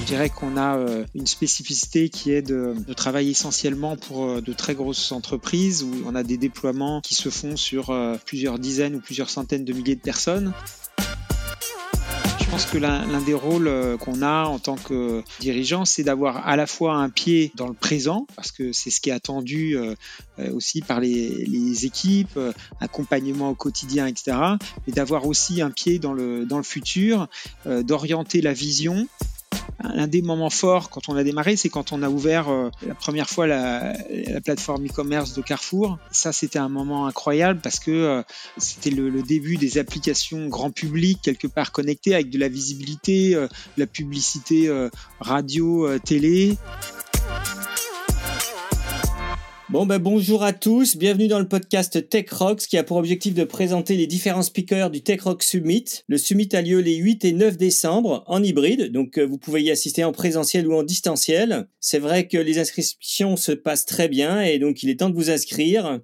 Je dirais qu'on a une spécificité qui est de, travailler essentiellement pour de très grosses entreprises où on a des déploiements qui se font sur plusieurs dizaines ou plusieurs centaines de milliers de personnes. Je pense que l'un des rôles euh, qu'on a en tant que dirigeant, c'est d'avoir à la fois un pied dans le présent, parce que c'est ce qui est attendu euh, euh, aussi par les, équipes, accompagnement au quotidien, etc., mais d'avoir aussi un pied dans le, dans le futur, d'orienter la vision un des moments forts quand on a démarré, c'est quand on a ouvert euh, la première fois la, plateforme e-commerce de Carrefour. Ça, c'était un moment incroyable parce que euh, c'était le, début des applications grand public quelque part connectées avec de la visibilité, euh, de la publicité radio, télé. Bon ben bonjour à tous, bienvenue dans le podcast Tech Rocks qui a pour objectif de présenter les différents speakers du Tech Rock Summit. Le summit a lieu les 8 et 9 décembre en hybride, donc euh, vous pouvez y assister en présentiel ou en distanciel. C'est vrai que les inscriptions se passent très bien et donc il est temps de vous inscrire.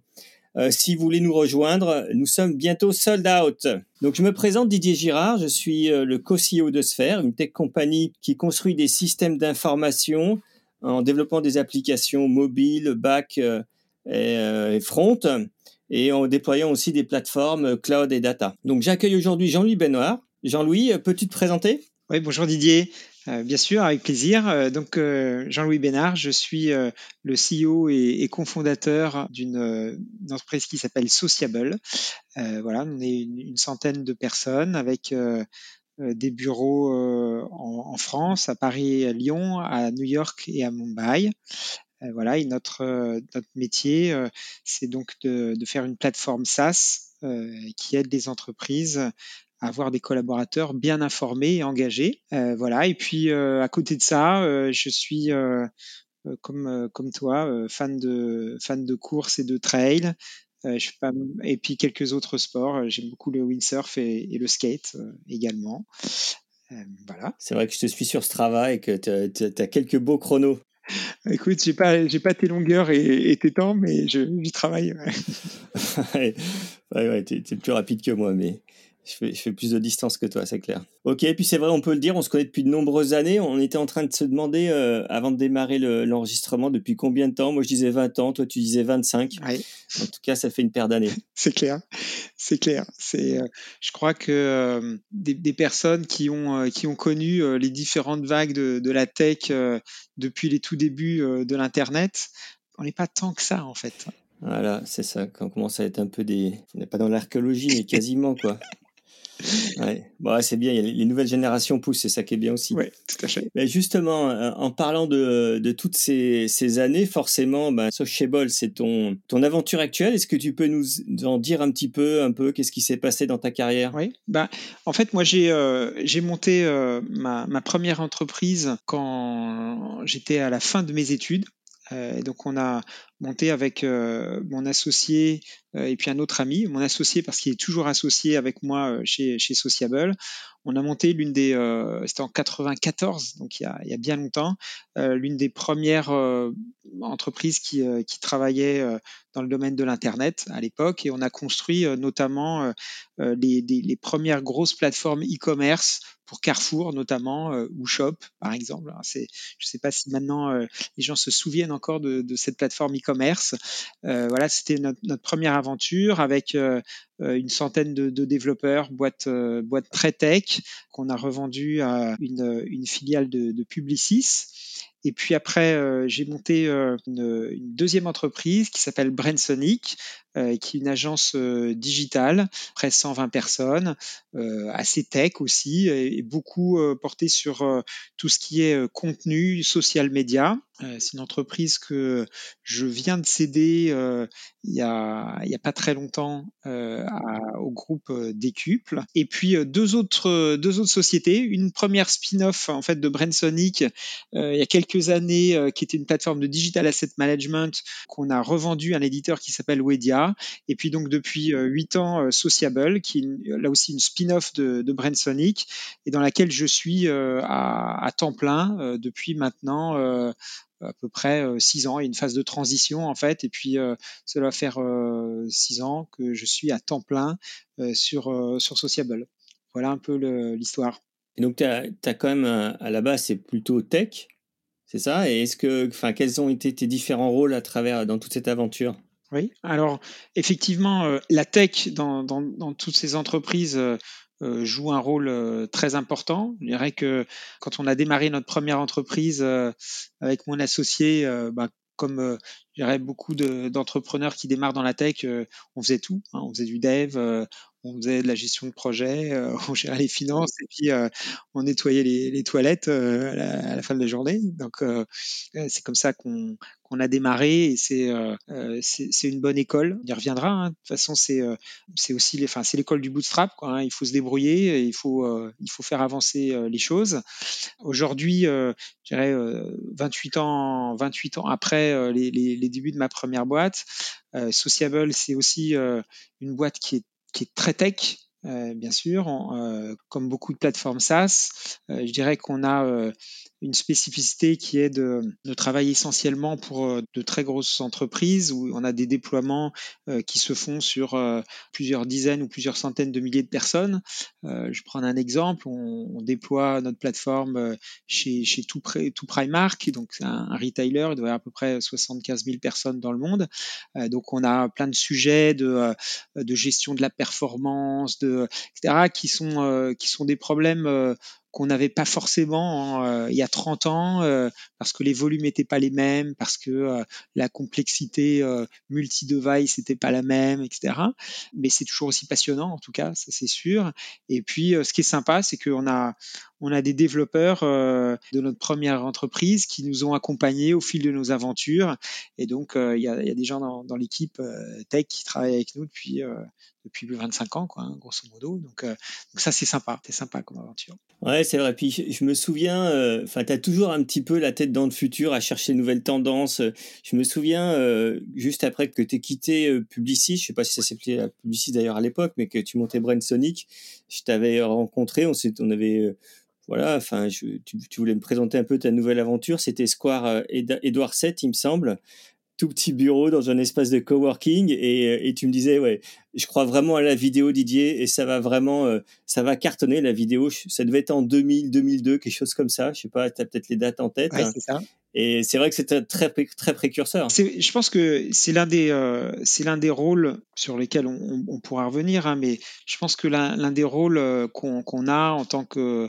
Euh, si vous voulez nous rejoindre, nous sommes bientôt sold out. Donc je me présente Didier Girard, je suis euh, le co-CEO de Sphere, une tech compagnie qui construit des systèmes d'information en développant des applications mobiles, back euh, euh, et, front, et en déployant aussi des plateformes cloud et data. Donc j'accueille aujourd'hui Jean-Louis Benoît. Jean-Louis, peux-tu te présenter? Oui, bonjour Didier. Euh, bien sûr, avec plaisir. donc, Jean-Louis Bénard, je suis le CEO et, cofondateur d'une entreprise qui s'appelle Sociable. voilà, on est une, centaine de personnes avec euh, des bureaux euh, en, France, à Paris, à Lyon, à New York et à Mumbai. Euh, voilà, et notre, notre métier, c'est donc de, de, faire une plateforme SaaS qui aide les entreprises à avoir des collaborateurs bien informés et engagés. voilà, et puis à côté de ça, je suis comme, comme toi, fan de, fan de course et de trail. Euh, je pas, et puis quelques autres sports. Euh, j'aime beaucoup le windsurf et, et le skate euh, également. voilà. C'est vrai que je te suis sur Strava et que tu as, quelques beaux chronos. Écoute, j'ai pas, j'ai pas tes longueurs et, tes temps, mais j'y travaille. ouais, ouais, ouais tu es plus rapide que moi, mais je fais, plus de distance que toi, c'est clair. Ok, et puis c'est vrai, on peut le dire, on se connaît depuis de nombreuses années. On était en train de se demander, euh, avant de démarrer l'enregistrement, depuis combien de temps? Moi, je disais 20 ans, toi, tu disais 25. En tout cas, ça fait une paire d'années. c'est clair, c'est clair. C'est, euh, je crois que euh, des, personnes qui ont, qui ont connu les différentes vagues de, de la tech depuis les tout débuts de l'Internet, on n'est pas tant que ça, en fait. Voilà, c'est ça. Quand on commence à être un peu des. On n'est pas dans l'archéologie, mais quasiment, quoi. Ouais. Bon, c'est bien, les nouvelles générations poussent, c'est ça qui est bien aussi. Oui, tout à fait. Mais justement, euh, en parlant de, de toutes ces, ces, années, forcément, bah, Sociable, c'est ton, ton aventure actuelle. Est-ce que tu peux nous en dire un petit peu, un peu, qu'est-ce qui s'est passé dans ta carrière? Oui, bah, en fait, moi, j'ai euh, j'ai monté euh, ma, ma première entreprise quand j'étais à la fin de mes études. Euh, donc on a monté avec euh, mon associé et puis un autre ami, mon associé parce qu'il est toujours associé avec moi chez, chez Sociable. On a monté l'une des, c'était en 94, donc il y a, bien longtemps, l'une des premières entreprises qui, qui travaillait dans le domaine de l'internet à l'époque et on a construit notamment les, premières grosses plateformes e-commerce pour Carrefour notamment euh, ou Shop par exemple. Je ne sais pas si maintenant euh, les gens se souviennent encore de, cette plateforme e-commerce. Euh, voilà, c'était notre, notre, première aventure avec euh, une centaine de, développeurs, boîte boîte tech qu'on a revendu à une, filiale de, Publicis. Et puis après, j'ai monté une, une, deuxième entreprise qui s'appelle Brainsonic, euh, qui est une agence euh, digitale, près 120 personnes, euh, assez tech aussi, et, beaucoup portée sur tout ce qui est contenu, social media. c'est une entreprise que je viens de céder il y a pas très longtemps au groupe Décuple. Et puis deux autres deux autres sociétés, une première spin-off en fait de Brainsonic il y a quelques années qui était une plateforme de digital asset management qu'on a revendu à un éditeur qui s'appelle Wedia et puis donc depuis euh, huit ans, euh, Sociable, qui est là aussi une spin-off de, de Brainsonic, et dans laquelle je suis euh, à, temps plein depuis maintenant à peu près six ans. Il y a une phase de transition en fait, et puis cela va faire six ans que je suis à temps plein sur, Sociable. Voilà un peu l'histoire. Et donc, tu as, quand même, à la base, c'est plutôt tech, c'est ça? Et est-ce que, enfin, quels ont été tes différents rôles à travers, dans toute cette aventure? Oui, alors, effectivement, la tech dans, dans, toutes ces entreprises, euh, joue un rôle euh, très important. Je dirais que quand on a démarré notre première entreprise euh, avec mon associé, bah, comme dirais beaucoup d'entrepreneurs qui démarrent dans la tech, on faisait tout. Hein. on faisait du dev, on faisait de la gestion de projet, on gérait les finances et puis on nettoyait les, toilettes à la, fin de la journée. Donc c'est comme ça qu'on a démarré et c'est euh, euh une bonne école. On y reviendra. Hein. De toute façon, c'est euh, aussi c'est l'école du bootstrap. Hein. Il faut se débrouiller, il faut euh, faire avancer les choses. Aujourd'hui, je dirais 28 ans 28 ans après les, les, débuts de ma première boîte, Sociable, c'est aussi une boîte qui est qui est très tech, bien sûr, comme beaucoup de plateformes SaaS. je dirais qu'on a une spécificité qui est de, de, travailler essentiellement pour euh, de très grosses entreprises où on a des déploiements euh, qui se font sur euh, plusieurs dizaines ou plusieurs centaines de milliers de personnes. je prends un exemple, on, déploie notre plateforme chez, chez tout, Primark, donc un, retailer, il doit y à peu près 75 000 personnes dans le monde. donc on a plein de sujets de, gestion de la performance, etc., qui sont des problèmes qu'on n'avait pas forcément euh, il y a 30 ans euh, parce que les volumes n'étaient pas les mêmes, parce que euh, la complexité multi-device n'était pas la même, etc. Mais c'est toujours aussi passionnant en tout cas, ça c'est sûr. Et puis ce qui est sympa, c'est qu'on a on a des développeurs de notre première entreprise qui nous ont accompagnés au fil de nos aventures. Et donc, il y, a, des gens dans, l'équipe tech qui travaillent avec nous depuis, depuis 25 ans, quoi, hein, grosso modo. Donc, euh, ça, c'est sympa, c'est sympa comme aventure. Ouais, c'est vrai. Puis je, me souviens, euh, enfin, tu as toujours un petit peu la tête dans le futur à chercher de nouvelles tendances. Je me souviens, euh, juste après que tu quitté Publicis, je sais pas si ça s'appelait Publicis d'ailleurs à l'époque, mais que tu montais Brain Sonic, je t'avais rencontré, on, on avait voilà, enfin, tu, voulais me présenter un peu ta nouvelle aventure. C'était Square Edouard VII, il me semble. Tout petit bureau dans un espace de coworking. Et, et tu me disais ouais je crois vraiment à la vidéo Didier et ça va vraiment euh, ça va cartonner la vidéo. Ça devait être en 2000 2002 quelque chose comme ça. Je sais pas tu as peut-être les dates en tête. Ouais, c'est ça. Et c'est vrai que c'était très très précurseur je pense que c'est l'un des euh, des rôles sur lesquels on, pourra revenir hein, mais je pense que l'un des rôles euh, qu'on a en tant que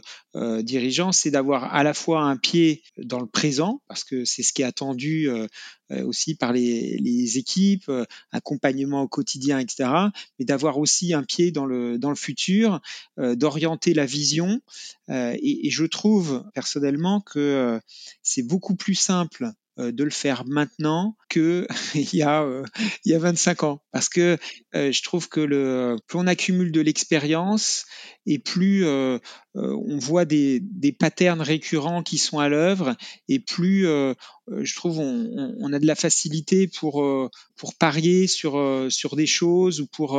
dirigeant c'est d'avoir à la fois un pied dans le présent parce que c'est ce qui est attendu aussi par les, équipes accompagnement au quotidien etc mais d'avoir aussi un pied dans le, dans le futur, euh, d'orienter la vision. Euh, et, je trouve personnellement que euh, c'est beaucoup plus simple de le faire maintenant que il y a il y a 25 ans. Parce que je trouve que le plus on accumule de l'expérience et plus euh, on voit des, des patterns récurrents qui sont à l'œuvre et plus je trouve on, a de la facilité pour pour parier sur sur des choses ou pour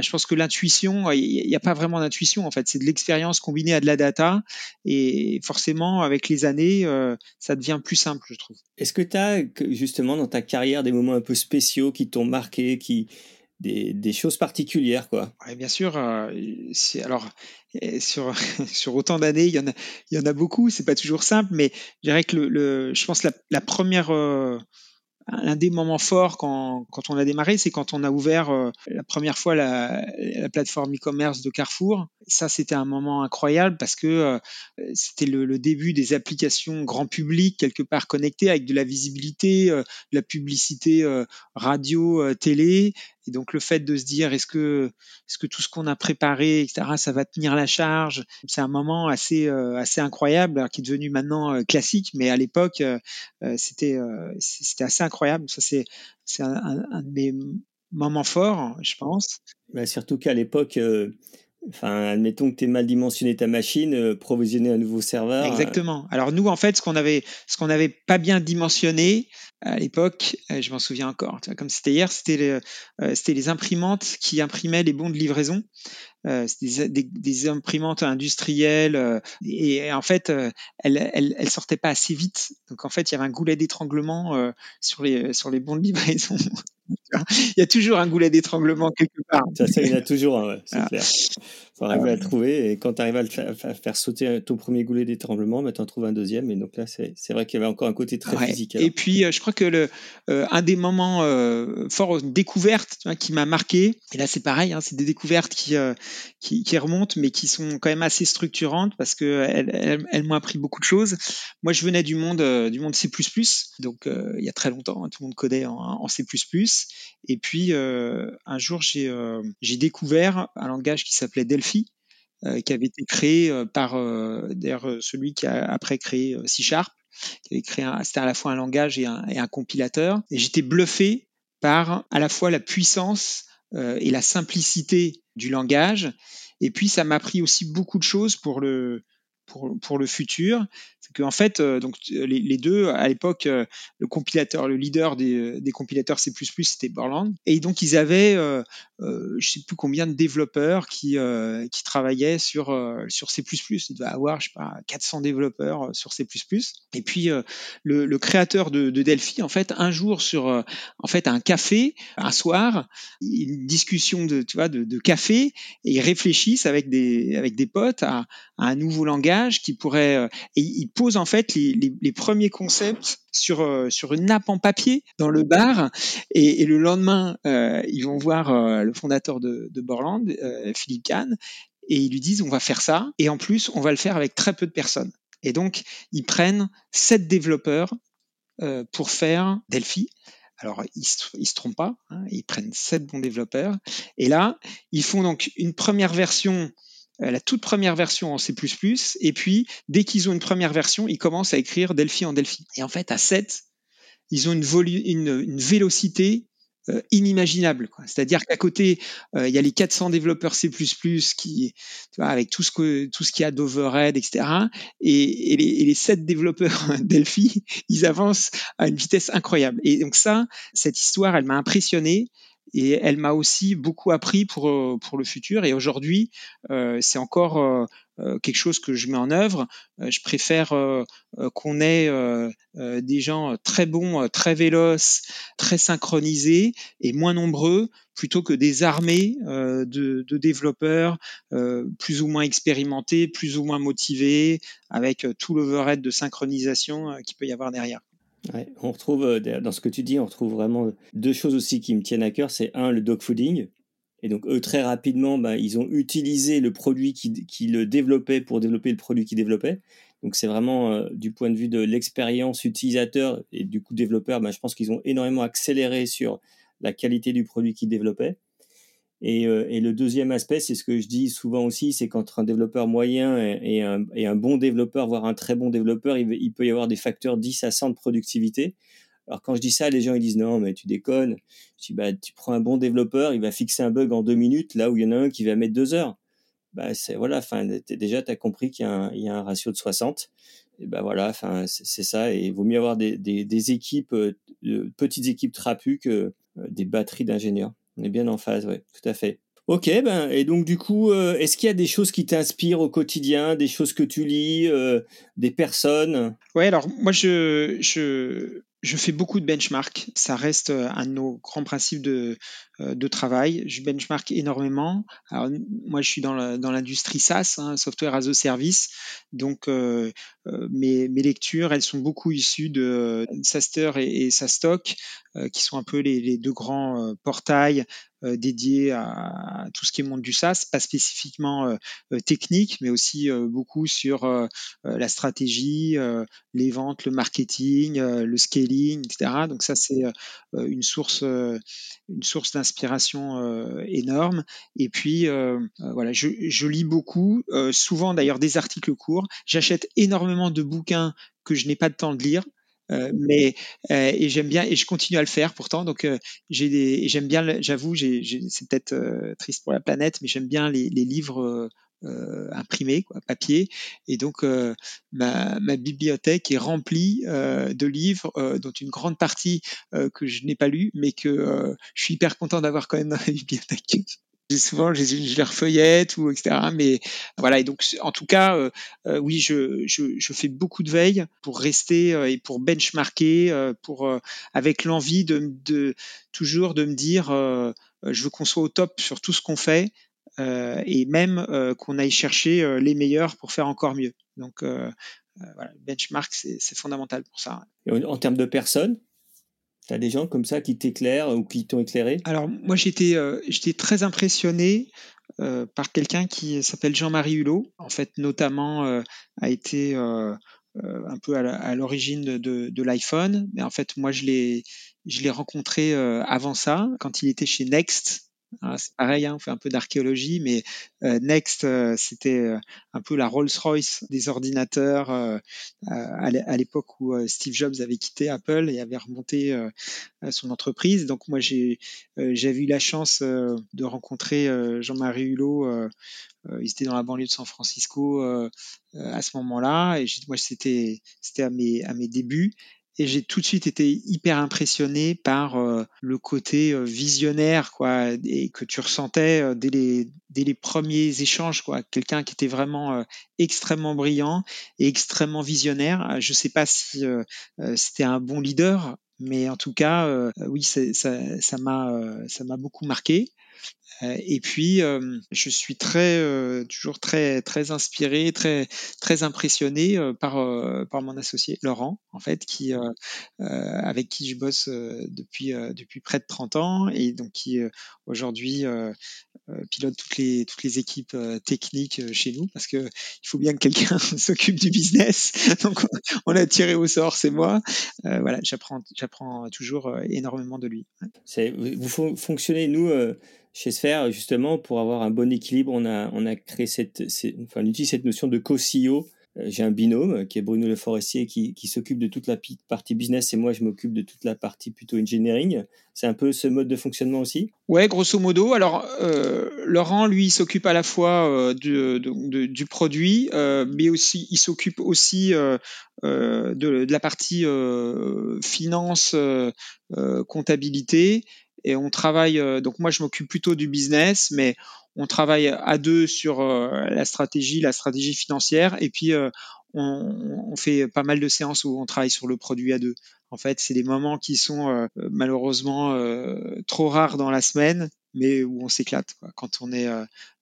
je pense que l'intuition, il n'y a pas vraiment d'intuition en fait, c'est de l'expérience combinée à de la data et forcément avec les années, euh, ça devient plus simple, je trouve. Est-ce que tu as justement dans ta carrière des moments un peu spéciaux qui t'ont marqué, qui des, des, choses particulières quoi ouais, Bien sûr, euh, alors sur, sur autant d'années, il y en a, il y en a beaucoup. C'est pas toujours simple, mais je dirais que le, le je pense la, la première euh, un des moments forts quand, quand on a démarré, c'est quand on a ouvert euh, la première fois la, la plateforme e-commerce de Carrefour. Ça, c'était un moment incroyable parce que euh, c'était le, le, début des applications grand public, quelque part connectées avec de la visibilité, de la publicité radio, télé. Et donc le fait de se dire est-ce que est-ce que tout ce qu'on a préparé, etc., ça va tenir la charge, c'est un moment assez assez incroyable, qui est devenu maintenant classique, mais à l'époque c'était c'était assez incroyable. Ça c'est c'est un, un, de mes moments forts, je pense. Bah, surtout qu'à l'époque. Admettons que tu aies mal dimensionné ta machine, provisionner un nouveau serveur. Exactement. Alors nous, en fait, ce qu'on n'avait pas bien dimensionné, à l'époque, euh, je m'en souviens encore, comme c'était hier, euh, c'était les imprimantes qui imprimaient les bons de livraison. Euh, des, des, imprimantes industrielles et, en fait, elles, elles, elles, sortaient pas assez vite. Donc en fait, il y avait un goulet d'étranglement sur les sur les bons de livraison. il y a toujours un goulet d'étranglement quelque part. Ça, ça, il y en a toujours un, ouais, c'est clair. Faut arriver à le trouver. Et quand tu arrives à, le faire, à faire sauter ton premier goulet d'étranglement, bah, tu en trouves un deuxième. Et donc là, c'est vrai qu'il y avait encore un côté très Ouais. physique. alors. Et puis, euh, je crois que le, euh, un des moments euh, forts tu vois, qui m'a marqué, et là c'est pareil, hein, c'est des découvertes qui, euh, qui, qui remontent, mais qui sont quand même assez structurantes parce que elles, m'ont appris beaucoup de choses. Moi, je venais du monde du monde C++, donc il y a très longtemps, hein, tout le monde codait en, en C++. Et puis un jour, j'ai j'ai découvert un langage qui s'appelait Delphi, euh, qui avait été créé euh, par euh, celui qui a après créé C Sharp, qui avait créé c'était à la fois un langage et un, et un compilateur. Et j'étais bluffé par à la fois la puissance et la simplicité du langage. Et puis ça m'a appris aussi beaucoup de choses pour le pour, pour le futur. C'est qu'en fait, euh, donc les, les deux à l'époque, euh, le compilateur, le leader des, des compilateurs C++, c'était Borland. Et donc ils avaient, euh, euh, je sais plus combien de développeurs qui euh, qui travaillaient sur euh, sur C++. Il devait avoir, je sais pas, 400 développeurs euh, sur C++. Et puis euh, le, le créateur de, de Delphi, en fait, un jour sur euh, en fait un café, un soir, une discussion de tu vois de, de café, et ils réfléchissent avec des avec des potes à, à un nouveau langage qui pourrait euh, et ils posent en fait les, premiers concepts sur euh, sur une nappe en papier dans le bar et, le lendemain euh, ils vont voir le fondateur de, Borland, Philippe Kahn, et ils lui disent on va faire ça et en plus on va le faire avec très peu de personnes. Et donc ils prennent sept développeurs pour faire Delphi. Alors, ils ils se trompent pas, hein, ils prennent sept bons développeurs. Et là, ils font donc une première version, la toute première version en C++, et puis, dès qu'ils ont une première version, ils commencent à écrire Delphi en Delphi. Et en fait, à 7, ils ont une, une, vélocité euh, inimaginable. C'est-à-dire qu'à côté, euh, il y a les 400 développeurs C++ qui, avec tout ce que tout qu'il y a d'overhead, etc. Et, et, les, et les 7 développeurs Delphi, ils avancent à une vitesse incroyable. Et donc ça, cette histoire, elle m'a impressionné et elle m'a aussi beaucoup appris pour euh, pour le futur. Et aujourd'hui, euh, c'est encore euh, euh, quelque chose que je mets en œuvre. Euh, je préfère qu'on ait des gens très bons, très véloces, très synchronisés et moins nombreux, plutôt que des armées de, de développeurs plus ou moins expérimentés, plus ou moins motivés, avec tout l'overhead de synchronisation qu'il peut y avoir derrière. On retrouve euh, dans ce que tu dis, on retrouve vraiment deux choses aussi qui me tiennent à cœur. C'est un, le dogfooding. Et donc eux, très rapidement, bah, ils ont utilisé le produit qui, le développait pour développer le produit qu'ils développaient. Donc c'est vraiment euh, du point de vue de l'expérience utilisateur et du coup développeur, bah, je pense qu'ils ont énormément accéléré sur la qualité du produit qu'ils développaient. Et, euh, et, le deuxième aspect, c'est ce que je dis souvent aussi, c'est qu'entre un développeur moyen et, un, et, un, bon développeur, voire un très bon développeur, il, peut y avoir des facteurs 10 à 100 de productivité. Alors quand je dis ça, les gens ils disent non, mais tu déconnes. Je dis bah tu prends un bon développeur, il va fixer un bug en deux minutes, là où il y en a un qui va mettre deux heures. Bah c'est voilà, enfin déjà tu as compris qu'il y, y, a un ratio de 60. Et ben voilà, enfin c'est ça. Et il vaut mieux avoir des, des, des équipes, euh, petites équipes trapues que euh, des batteries d'ingénieurs. On est bien en phase, ouais, tout à fait. Ok, ben et donc du coup, euh, est-ce qu'il y a des choses qui t'inspirent au quotidien, des choses que tu lis, euh, des personnes? Ouais, alors moi je, fais beaucoup de benchmark. Ça reste un de nos grands principes de, euh, de travail. Je benchmark énormément. Alors, moi, je suis dans l'industrie SaaS, hein, Software as a Service. Donc, euh, euh, mes, mes, lectures, elles sont beaucoup issues de SaaSter et, et SaaStock, euh, qui sont un peu les, deux grands euh, portails euh, dédiés à, à, tout ce qui est monde du SaaS, pas spécifiquement technique, mais aussi beaucoup sur la stratégie, les ventes, le marketing, le scaling, etc. Donc ça, c'est une source, une source d'inspiration énorme. Et puis, voilà, je, lis beaucoup, souvent d'ailleurs des articles courts. J'achète énormément de bouquins que je n'ai pas de temps de lire. Euh, mais euh, et j'aime bien et je continue à le faire pourtant donc euh, j'aime bien j'avoue c'est peut-être triste pour la planète mais j'aime bien les livres euh, imprimé, quoi, papier. Et donc, euh, ma, ma, bibliothèque est remplie euh, de livres, dont une grande partie que je n'ai pas lu, mais que je suis hyper content d'avoir quand même dans la bibliothèque. souvent je, les refeuillette ou etc. Mais voilà et donc en tout cas euh, euh, oui je, je, je, fais beaucoup de veille pour rester euh, et pour benchmarker euh, pour avec l'envie de, de, toujours de me dire je veux qu'on soit au top sur tout ce qu'on fait et même qu'on aille chercher les meilleurs pour faire encore mieux. Donc voilà, benchmark c'est fondamental pour ça. Et en, en termes de personnes tu as des gens comme ça qui t'éclairent ou qui t'ont éclairé? Alors, moi, j'étais euh, très impressionné euh, par quelqu'un qui s'appelle Jean-Marie Hulot, en fait, notamment euh, a été euh, euh, un peu à l'origine de, l'iPhone, mais en fait, moi, je l'ai rencontré euh, avant ça, quand il était chez Next, c'est pareil, hein, on fait un peu d'archéologie, mais euh, Next, euh, c'était euh, un peu la Rolls-Royce des ordinateurs euh, à l'époque où Steve Jobs avait quitté Apple et avait remonté son entreprise. Donc moi, j'ai eu la chance de rencontrer Jean-Marie Hulot. il était dans la banlieue de San Francisco à ce moment-là, et moi, c'était à mes à mes débuts et j'ai tout de suite été hyper impressionné par euh, le côté euh, visionnaire quoi et que tu ressentais euh, dès les dès les premiers échanges quoi. Quelqu'un qui était vraiment extrêmement brillant et extrêmement visionnaire. Je sais pas si c'était un bon leader mais en tout cas oui ça m'a ça m'a beaucoup marqué et puis, euh, je suis très, euh, toujours très, très inspiré, très, très impressionné par, par mon associé Laurent, en fait, qui, avec qui je bosse depuis, depuis près de 30 ans et donc qui aujourd'hui pilote toutes les, toutes les équipes techniques chez nous parce que il faut bien que quelqu'un s'occupe du business. Donc, on l'a tiré au sort, c'est moi. voilà, j'apprends, j'apprends toujours énormément de lui. Vous fonctionnez, nous, chez Sphere, justement, pour avoir un bon équilibre, on a, créé cette, enfin, utilise cette notion de co-CEO. Euh, j'ai un binôme qui est Bruno Le Forestier qui, s'occupe de toute la partie business et moi je m'occupe de toute la partie plutôt engineering. C'est un peu ce mode de fonctionnement aussi? Ouais, grosso modo. Alors euh, Laurent, lui, s'occupe à la fois euh, du, produit, euh, mais aussi il s'occupe aussi euh, euh, de, de, la partie finance, comptabilité et on travaille. Euh, donc moi, je m'occupe plutôt du business, mais on travaille à deux sur euh, la stratégie, la stratégie financière, et puis euh, on, fait pas mal de séances où on travaille sur le produit à deux. En fait, c'est des moments qui sont malheureusement trop rares dans la semaine, mais où on s'éclate quand on est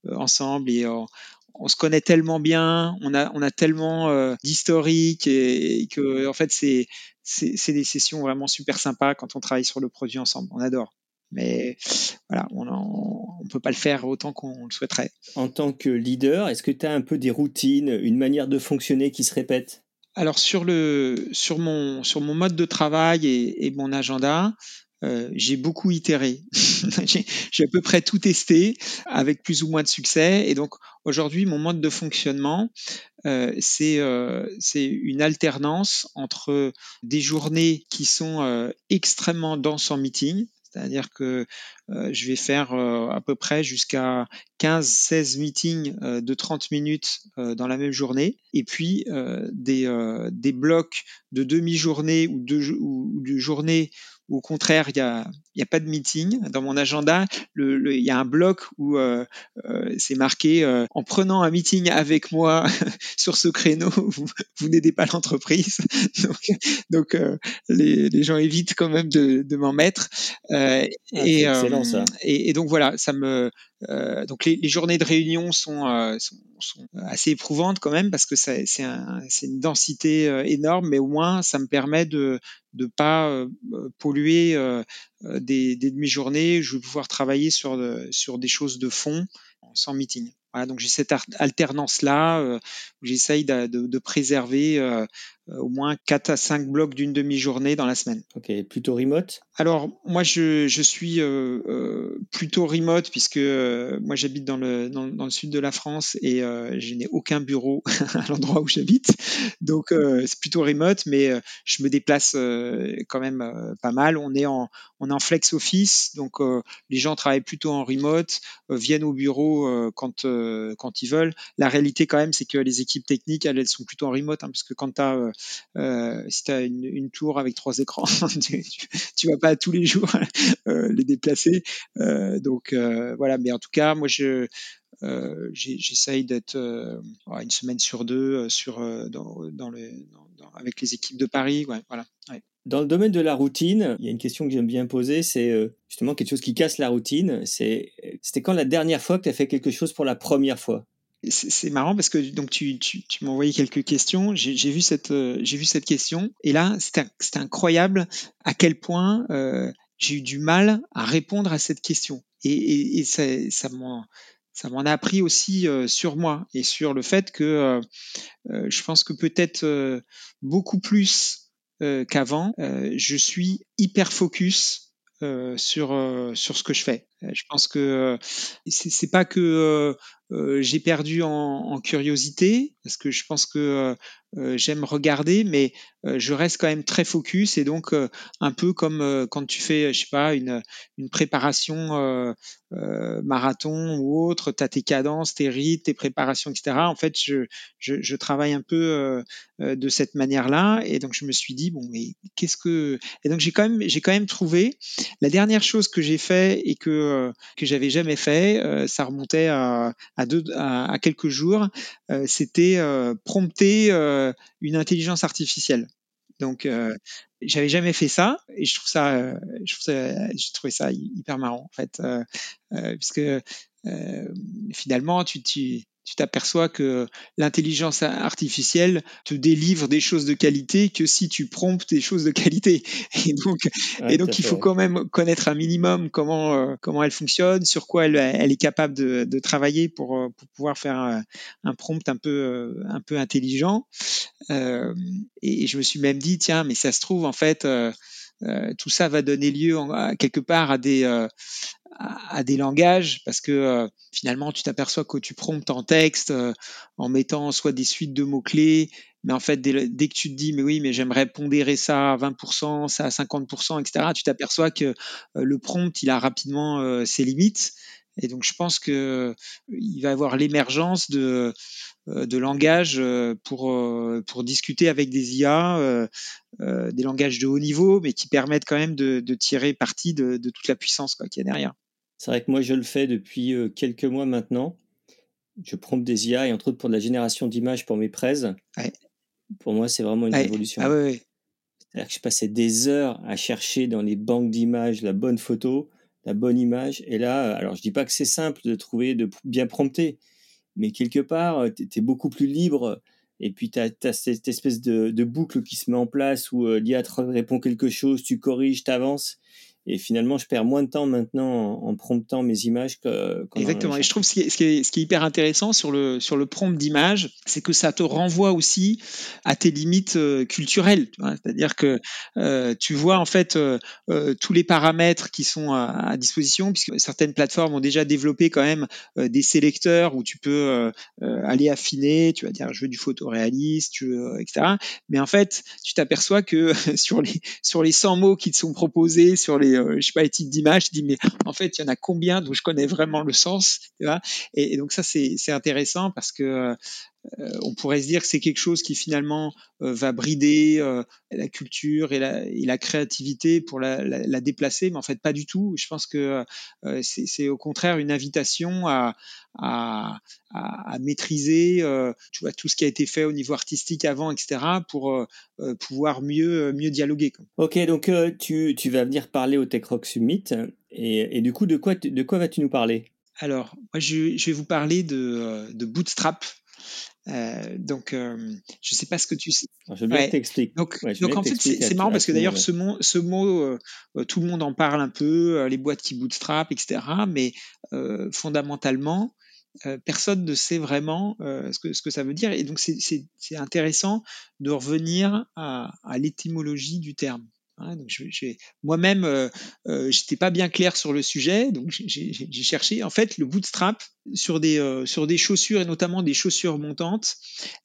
ensemble et on, on se connaît tellement bien, on a, on a tellement euh, d'historique et, et, que en fait c'est c'est des sessions vraiment super sympas quand on travaille sur le produit ensemble. On adore mais voilà, on ne peut pas le faire autant qu'on le souhaiterait. En tant que leader, est-ce que tu as un peu des routines, une manière de fonctionner qui se répète? Alors sur, le, sur, mon, sur mon mode de travail et, et mon agenda, euh, j'ai beaucoup itéré. j'ai à peu près tout testé avec plus ou moins de succès. Et donc aujourd'hui, mon mode de fonctionnement, euh, c'est euh, une alternance entre des journées qui sont euh, extrêmement denses en meeting, c'est-à-dire que euh, je vais faire euh, à peu près jusqu'à 15-16 meetings euh, de 30 minutes dans la même journée, et puis des, des blocs de demi-journée ou de, ou de journée où au contraire il n'y a, y a pas de meeting. Dans mon agenda, le, le, il y a un bloc où euh, euh, c'est marqué euh, en prenant un meeting avec moi sur ce créneau, vous, vous n'aidez pas l'entreprise. donc, donc les, les, gens évitent quand même de, de m'en mettre. Ah, et, excellent, ça. Et, et, donc voilà, ça me euh, donc les, les, journées de réunion sont, euh, sont, sont, assez éprouvantes quand même parce que c'est un, une densité euh, énorme, mais au moins ça me permet de ne pas polluer des, des demi-journées. Je vais pouvoir travailler sur, sur des choses de fond sans meeting. Voilà, donc j'ai cette alternance-là euh, où j'essaye de, de, de, préserver euh, au moins 4 à 5 blocs d'une demi-journée dans la semaine. Ok, plutôt remote? Alors, moi, je, je suis euh, euh plutôt remote puisque euh, moi, j'habite dans le, dans, dans, le sud de la France et euh, je n'ai aucun bureau à l'endroit où j'habite. Donc, c'est plutôt remote, mais je me déplace quand même pas mal. On est en, on est en flex office, donc les gens travaillent plutôt en remote, viennent au bureau quand, quand ils veulent. La réalité, quand même, c'est que les équipes techniques, elles, elles sont plutôt en remote, hein, parce que quand tu as si tu as une, tour avec trois écrans, tu, tu, vas pas tous les jours les déplacer. donc voilà, mais en tout cas, moi je euh, j'essaye d'être euh, une semaine sur deux avec les équipes de Paris. Dans le domaine de la routine, il y a une question que j'aime bien poser, c'est euh, justement quelque chose qui casse la routine. C'était quand la dernière fois que tu as fait quelque chose pour la première fois? C'est marrant parce que donc tu, tu, tu m'as envoyé quelques questions. J'ai vu cette euh, j'ai vu cette question et là c'était incroyable à quel point euh, j'ai eu du mal à répondre à cette question et, et, et ça ça m'en ça m'en a appris aussi euh, sur moi et sur le fait que euh, euh, je pense que peut-être beaucoup plus qu'avant, je suis hyper focus sur sur ce que je fais. Je pense que c'est pas que j'ai perdu en, curiosité parce que je pense que j'aime regarder, mais je reste quand même très focus et donc un peu comme quand tu fais, je sais pas, une préparation marathon ou autre, tu as tes cadences, tes rythmes, tes préparations, etc. En fait, je, je, je travaille un peu de cette manière-là et donc je me suis dit bon mais qu'est-ce que et donc j'ai quand même j'ai quand même trouvé la dernière chose que j'ai fait et que que j'avais jamais fait, ça remontait à à, quelques jours, c'était prompter une intelligence artificielle. Donc, euh, j'avais jamais fait ça et je trouve ça, euh, je trouve j'ai trouvé ça hyper marrant en fait, euh, euh puisque finalement, tu, tu t'aperçois que l'intelligence artificielle te délivre des choses de qualité que si tu promptes des choses de qualité. Et donc, et donc il faut quand même connaître un minimum comment euh, comment elle fonctionne, sur quoi elle, elle est capable de, de travailler pour, euh, pour pouvoir faire un, un, prompt un peu euh, un peu intelligent. Euh, et je me suis même dit tiens mais ça se trouve en fait euh, tout ça va donner lieu en, quelque part à des à, des langages parce que euh, finalement tu t'aperçois que tu promptes en texte euh, en mettant soit des suites de mots-clés, mais en fait dès, dès, que tu te dis mais oui mais j'aimerais pondérer ça à 20%, ça à 50%, etc., tu t'aperçois que euh, le prompt il a rapidement ses limites. Et donc je pense que il va y avoir l'émergence de de langages pour pour discuter avec des IA, des langages de haut niveau, mais qui permettent quand même de, de tirer parti de, toute la puissance quoi qu'il y a derrière. C'est vrai que moi, je le fais depuis euh, quelques mois maintenant. Je prompte des IA et entre autres pour de la génération d'images pour mes prêts. Ouais. Pour moi, c'est vraiment une ouais. révolution. Ah ouais, C'est-à-dire que je passais des heures à chercher dans les banques d'images la bonne photo, la bonne image. Et là, alors je dis pas que c'est simple de trouver, de bien prompter, mais quelque part, euh, tu es beaucoup plus libre. Et puis, tu as, cette espèce de, de, boucle qui se met en place où euh, l'IA te répond quelque chose, tu corriges, tu avances. Et finalement, je perds moins de temps maintenant en, en promptant mes images que. Exactement. Et je trouve ce qui, est, ce, qui est, ce qui est hyper intéressant sur le, sur le prompt d'image, c'est que ça te renvoie aussi à tes limites euh, culturelles. C'est-à-dire que euh, tu vois en fait euh, tous les paramètres qui sont à, à, disposition, puisque certaines plateformes ont déjà développé quand même euh, des sélecteurs où tu peux aller affiner. Tu vas dire je veux du photoréaliste, tu veux, etc. Mais en fait, tu t'aperçois que sur les sur les 100 mots qui te sont proposés, sur les je sais pas, types d'images, je dis mais en fait il y en a combien dont je connais vraiment le sens, tu vois? Et, et, donc ça c'est intéressant parce que euh, on pourrait se dire que c'est quelque chose qui finalement euh, va brider euh, la culture et la, et la créativité pour la, la, la, déplacer, mais en fait pas du tout. Je pense que euh, c'est au contraire une invitation à, à, à, à maîtriser euh, tu vois, tout ce qui a été fait au niveau artistique avant, etc., pour euh, pouvoir mieux, mieux dialoguer. Ok, donc tu, tu vas venir parler au Tech Rock Summit, et, et du coup, de quoi, de quoi vas-tu nous parler? Alors, moi, je, je, vais vous parler de, de Bootstrap. Euh, donc, euh, je sais pas ce que tu sais. Alors, je bien ouais. t'expliquer. Donc, ouais, donc en fait, c'est marrant parce que d'ailleurs, ce mot, ce mot euh, tout le monde en parle un peu, les boîtes qui bootstrap, etc. Mais fondamentalement, personne ne sait vraiment ce, que, ce que ça veut dire. Et donc, c'est intéressant de revenir à, à l'étymologie du terme. Moi-même, euh, euh, j'étais pas bien clair sur le sujet, donc j'ai cherché. En fait, le bootstrap sur des euh, sur des chaussures et notamment des chaussures montantes,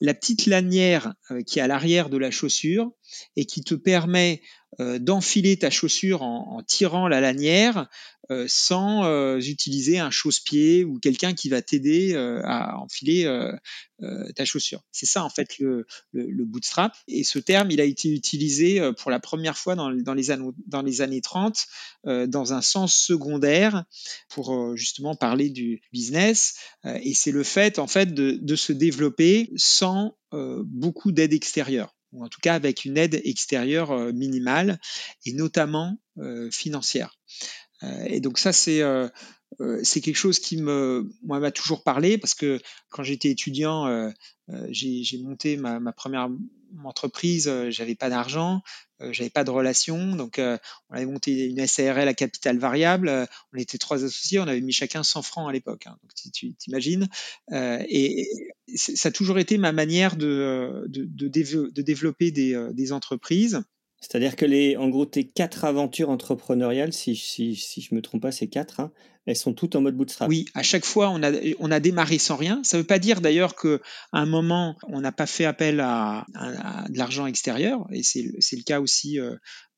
la petite lanière qui est à l'arrière de la chaussure, et qui te permet d'enfiler ta chaussure en, tirant la lanière euh, sans euh, utiliser un chausse-pied ou quelqu'un qui va t'aider euh, à enfiler ta chaussure. C'est ça en fait le, bootstrap. Et ce terme, il a été utilisé pour la première fois dans, les, années, dans les années 30 dans un sens secondaire pour justement parler du business. et c'est le fait en fait de se développer sans beaucoup d'aide extérieure ou en tout cas avec une aide extérieure minimale et notamment financière. Euh, et donc ça, c'est euh, euh, c'est quelque chose qui me moi m'a toujours parlé parce que quand j'étais étudiant, euh, j'ai monté ma, ma, première entreprise, j'avais pas d'argent, j'avais pas de relations, donc on avait monté une SARL à capital variable, on était trois associés, on avait mis chacun 100 francs à l'époque, hein, donc tu t'imagines, et, ça a toujours été ma manière de, de développer des, des entreprises. C'est-à-dire que les, en gros, tes quatre aventures entrepreneuriales, si, si, si je me trompe pas, c'est quatre, hein, elles sont toutes en mode bootstrap. Oui, à chaque fois, on a, on a démarré sans rien. Ça ne veut pas dire d'ailleurs qu'à un moment, on n'a pas fait appel à, à, de l'argent extérieur, et c'est le cas aussi euh,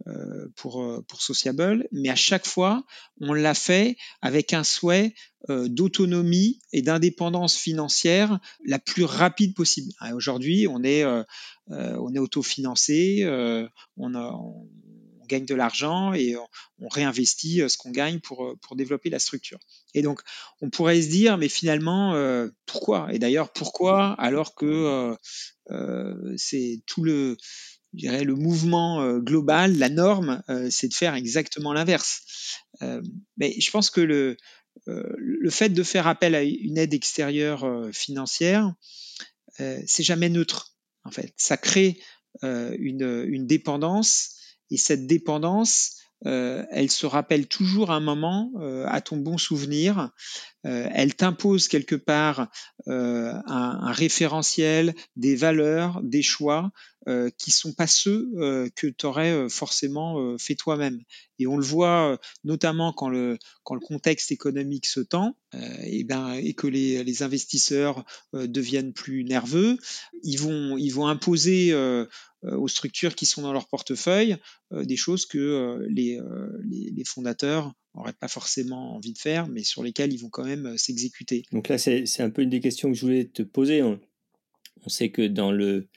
euh, pour, euh, pour Sociable, mais à chaque fois, on l'a fait avec un souhait euh, d'autonomie et d'indépendance financière la plus rapide possible. Aujourd'hui, on est, euh, on est autofinancé, on, a, on gagne de l'argent et on, réinvestit ce qu'on gagne pour, pour développer la structure. Et donc, on pourrait se dire, mais finalement, pourquoi? Et d'ailleurs, pourquoi alors que c'est tout le je dirais, le mouvement euh, global, la norme, euh, c'est de faire exactement l'inverse. Euh, mais je pense que le, le fait de faire appel à une aide extérieure financière, c'est jamais neutre. En fait, ça crée une, une dépendance et cette dépendance, euh, elle se rappelle toujours un moment euh, à ton bon souvenir. Euh, elle t'impose quelque part un, un, référentiel, des valeurs, des choix qui sont pas ceux que tu aurais forcément fait toi-même. Et on le voit notamment quand le, contexte économique se tend et, ben, et que les, investisseurs deviennent plus nerveux. Ils vont, imposer euh, aux structures qui sont dans leur portefeuille euh, des choses que euh, les, les, fondateurs n'auraient pas forcément envie de faire, mais sur lesquelles ils vont quand même s'exécuter. Donc là, c'est un peu une des questions que je voulais te poser. On, sait que dans le,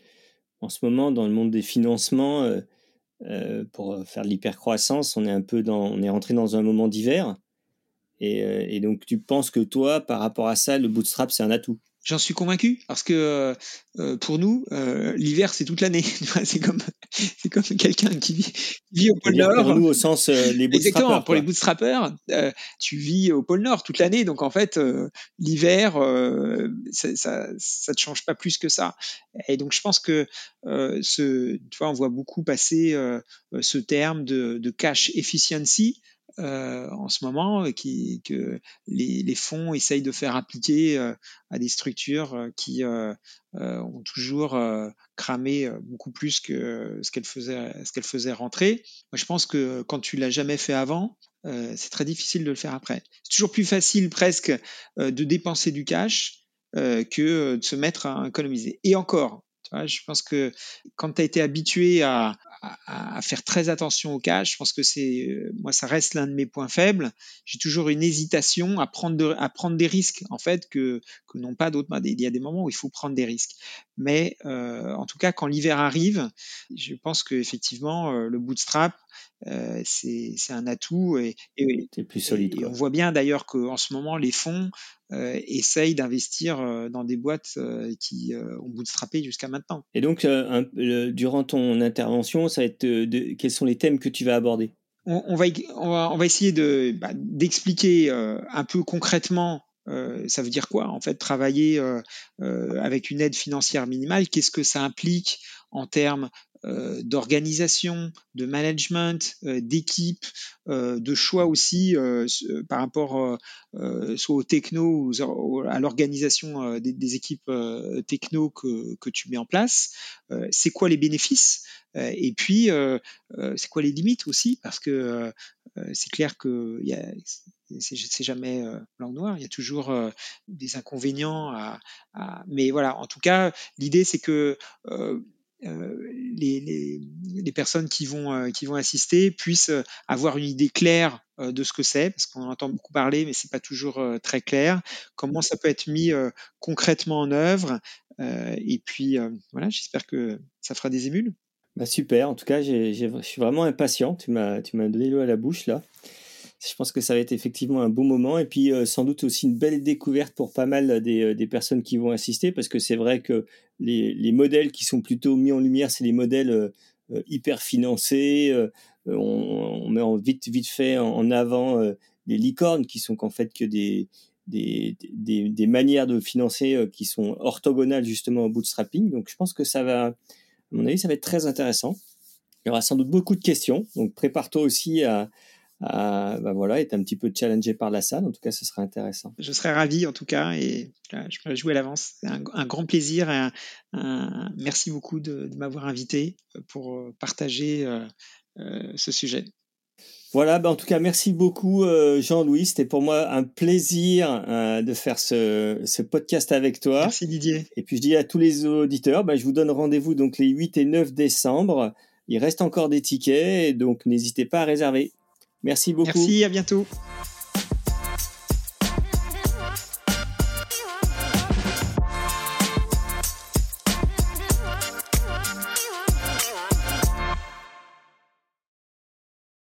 en ce moment, dans le monde des financements, pour faire de l'hypercroissance, on est un peu dans, on est rentré dans un moment d'hiver. Et, et, donc, tu penses que toi, par rapport à ça, le bootstrap, c'est un atout? J'en suis convaincu parce que euh, euh, pour nous, euh, l'hiver c'est toute l'année. c'est comme c'est comme quelqu'un qui vit, vit, au pôle Nord. Pour nous, au sens les Exactement. Pour les bootstrappers, tu vis au pôle Nord toute l'année, donc en fait l'hiver, ça, ça, ça te change pas plus que ça. Et donc je pense que ce, tu vois, on voit beaucoup passer ce terme de, de cash efficiency. Euh, en ce moment euh, qui, que les, les, fonds essayent de faire appliquer euh, à des structures qui ont toujours cramé beaucoup plus que ce qu'elles faisaient, ce qu'elles faisaient rentrer. Moi, je pense que quand tu l'as jamais fait avant, c'est très difficile de le faire après. C'est toujours plus facile presque de dépenser du cash que de se mettre à économiser. Et encore, je pense que quand tu as été habitué à, à, faire très attention au cash, je pense que c'est euh, moi ça reste l'un de mes points faibles. J'ai toujours une hésitation à prendre à prendre des risques en fait que que n'ont pas d'autres. Il y a des moments où il faut prendre des risques, mais euh, en tout cas quand l'hiver arrive, je pense que effectivement euh, le bootstrap euh, c'est un atout et, et, plus solide. Et, on voit bien d'ailleurs qu'en ce moment les fonds euh, essayent d'investir euh, dans des boîtes euh, qui ont bootstrappé jusqu'à maintenant. Et donc, un, durant ton intervention, ça va être de, quels sont les thèmes que tu vas aborder? On, on, va, on, va, on va essayer de bah, d'expliquer un peu concrètement euh, ça veut dire quoi? En fait, travailler euh, euh, avec une aide financière minimale, qu'est-ce que ça implique en termes euh, d'organisation, de management, euh, d'équipe, euh, de choix aussi par rapport soit aux techno ou à l'organisation des, équipes techno que, tu mets en place. c'est quoi les bénéfices? Et puis c'est quoi les limites aussi? Parce que c'est clair que y a, c'est jamais blanc noir, il y a toujours des inconvénients mais voilà, en tout cas, l'idée c'est que les, les, personnes qui vont, qui vont assister puissent avoir une idée claire de ce que c'est, parce qu'on entend beaucoup parler, mais c'est pas toujours très clair. Comment ça peut être mis concrètement en œuvre Et puis voilà, j'espère que ça fera des émules. Bah super, en tout cas, je suis vraiment impatient. Tu m'as donné l'eau à la bouche là. Je pense que ça va être effectivement un bon moment et puis sans doute aussi une belle découverte pour pas mal des, des personnes qui vont assister parce que c'est vrai que les, les, modèles qui sont plutôt mis en lumière, c'est les modèles hyper financés. on, met en vite, vite fait en, avant les licornes qui sont qu'en fait que des, des, des, manières de financer qui sont orthogonales justement au bootstrapping. Donc je pense que ça va, à mon avis, ça va être très intéressant. Il y aura sans doute beaucoup de questions, donc prépare-toi aussi à, à bah voilà, être un petit peu challengé par la salle. En tout cas, ce sera intéressant. Je serais ravi, en tout cas, et je me réjouis à l'avance. C'est un, grand plaisir. Et un, merci beaucoup de, m'avoir invité pour euh, partager euh, euh, ce sujet. Voilà, bah en tout cas, merci beaucoup Jean-Louis. C'était pour moi un plaisir de faire ce, ce, podcast avec toi. Merci Didier. Et puis je dis à tous les auditeurs, bah, je vous donne rendez-vous donc les 8 et 9 décembre. Il reste encore des tickets, donc n'hésitez pas à réserver. Merci beaucoup. Merci, à bientôt.